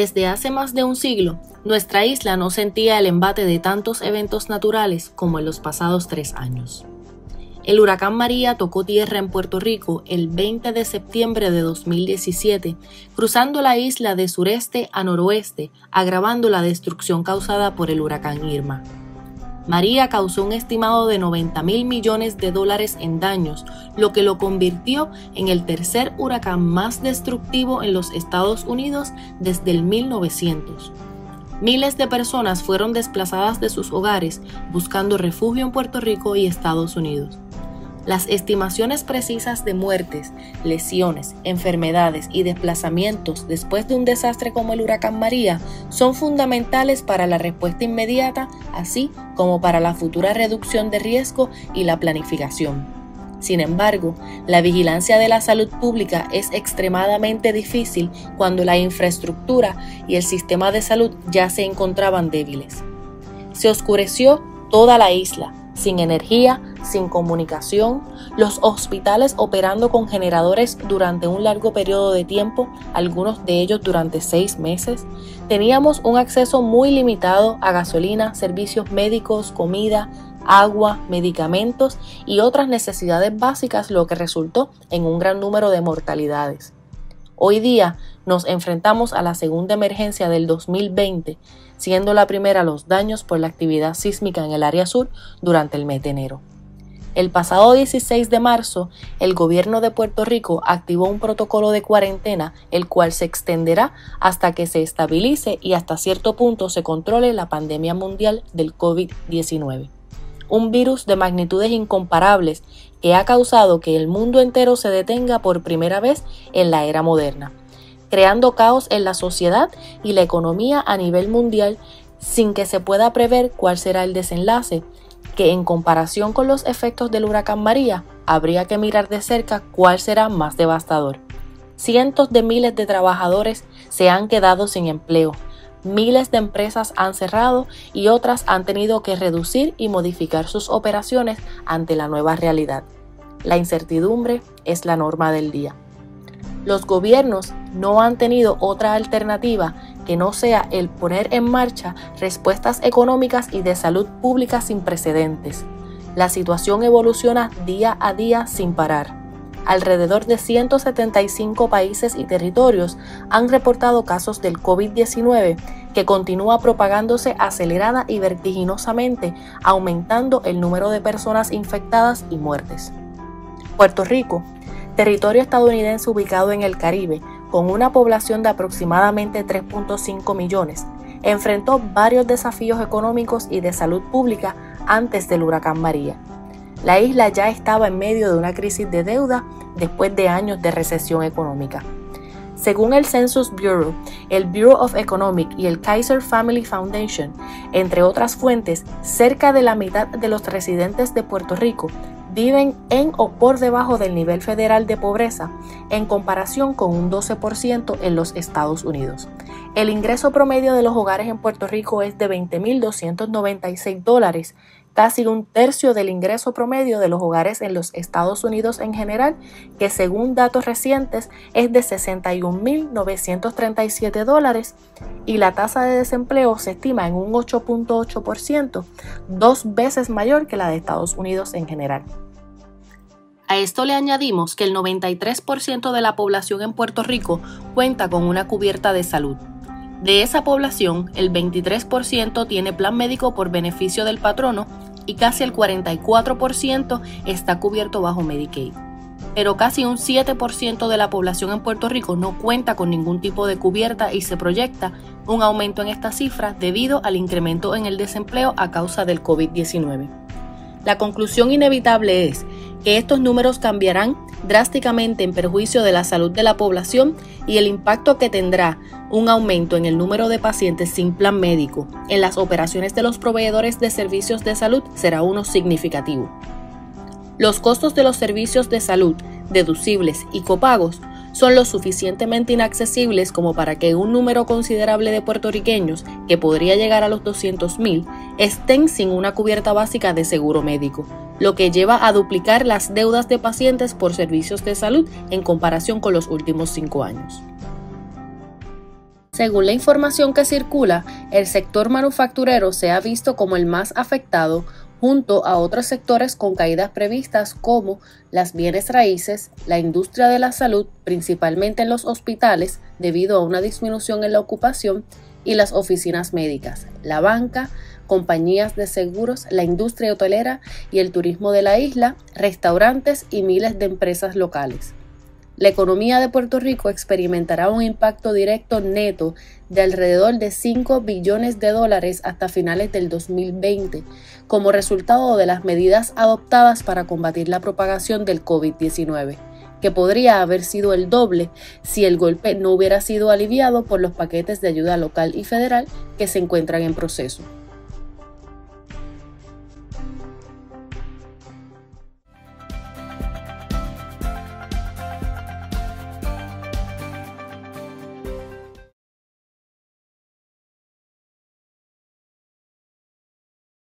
Desde hace más de un siglo, nuestra isla no sentía el embate de tantos eventos naturales como en los pasados tres años. El huracán María tocó tierra en Puerto Rico el 20 de septiembre de 2017, cruzando la isla de sureste a noroeste, agravando la destrucción causada por el huracán Irma. María causó un estimado de 90 mil millones de dólares en daños, lo que lo convirtió en el tercer huracán más destructivo en los Estados Unidos desde el 1900. Miles de personas fueron desplazadas de sus hogares buscando refugio en Puerto Rico y Estados Unidos. Las estimaciones precisas de muertes, lesiones, enfermedades y desplazamientos después de un desastre como el huracán María son fundamentales para la respuesta inmediata, así como para la futura reducción de riesgo y la planificación. Sin embargo, la vigilancia de la salud pública es extremadamente difícil cuando la infraestructura y el sistema de salud ya se encontraban débiles. Se oscureció toda la isla, sin energía, sin comunicación, los hospitales operando con generadores durante un largo periodo de tiempo, algunos de ellos durante seis meses. Teníamos un acceso muy limitado a gasolina, servicios médicos, comida, agua, medicamentos y otras necesidades básicas, lo que resultó en un gran número de mortalidades. Hoy día nos enfrentamos a la segunda emergencia del 2020, siendo la primera los daños por la actividad sísmica en el área sur durante el mes de enero. El pasado 16 de marzo, el gobierno de Puerto Rico activó un protocolo de cuarentena, el cual se extenderá hasta que se estabilice y hasta cierto punto se controle la pandemia mundial del COVID-19. Un virus de magnitudes incomparables que ha causado que el mundo entero se detenga por primera vez en la era moderna, creando caos en la sociedad y la economía a nivel mundial sin que se pueda prever cuál será el desenlace, que en comparación con los efectos del huracán María, habría que mirar de cerca cuál será más devastador. Cientos de miles de trabajadores se han quedado sin empleo, miles de empresas han cerrado y otras han tenido que reducir y modificar sus operaciones ante la nueva realidad. La incertidumbre es la norma del día. Los gobiernos no han tenido otra alternativa que no sea el poner en marcha respuestas económicas y de salud pública sin precedentes. La situación evoluciona día a día sin parar alrededor de 175 países y territorios han reportado casos del COVID-19 que continúa propagándose acelerada y vertiginosamente, aumentando el número de personas infectadas y muertes. Puerto Rico, territorio estadounidense ubicado en el Caribe, con una población de aproximadamente 3.5 millones, enfrentó varios desafíos económicos y de salud pública antes del huracán María. La isla ya estaba en medio de una crisis de deuda después de años de recesión económica. Según el Census Bureau, el Bureau of Economic y el Kaiser Family Foundation, entre otras fuentes, cerca de la mitad de los residentes de Puerto Rico viven en o por debajo del nivel federal de pobreza, en comparación con un 12% en los Estados Unidos. El ingreso promedio de los hogares en Puerto Rico es de 20.296 dólares, casi un tercio del ingreso promedio de los hogares en los Estados Unidos en general, que según datos recientes es de 61.937 dólares y la tasa de desempleo se estima en un 8.8%, dos veces mayor que la de Estados Unidos en general. A esto le añadimos que el 93% de la población en Puerto Rico cuenta con una cubierta de salud. De esa población, el 23% tiene plan médico por beneficio del patrono y casi el 44% está cubierto bajo Medicaid. Pero casi un 7% de la población en Puerto Rico no cuenta con ningún tipo de cubierta y se proyecta un aumento en esta cifra debido al incremento en el desempleo a causa del COVID-19. La conclusión inevitable es que estos números cambiarán drásticamente en perjuicio de la salud de la población y el impacto que tendrá un aumento en el número de pacientes sin plan médico en las operaciones de los proveedores de servicios de salud será uno significativo. Los costos de los servicios de salud, deducibles y copagos son lo suficientemente inaccesibles como para que un número considerable de puertorriqueños, que podría llegar a los 200.000, estén sin una cubierta básica de seguro médico, lo que lleva a duplicar las deudas de pacientes por servicios de salud en comparación con los últimos cinco años. Según la información que circula, el sector manufacturero se ha visto como el más afectado junto a otros sectores con caídas previstas como las bienes raíces, la industria de la salud, principalmente en los hospitales debido a una disminución en la ocupación, y las oficinas médicas, la banca, compañías de seguros, la industria hotelera y el turismo de la isla, restaurantes y miles de empresas locales. La economía de Puerto Rico experimentará un impacto directo neto de alrededor de 5 billones de dólares hasta finales del 2020, como resultado de las medidas adoptadas para combatir la propagación del COVID-19, que podría haber sido el doble si el golpe no hubiera sido aliviado por los paquetes de ayuda local y federal que se encuentran en proceso.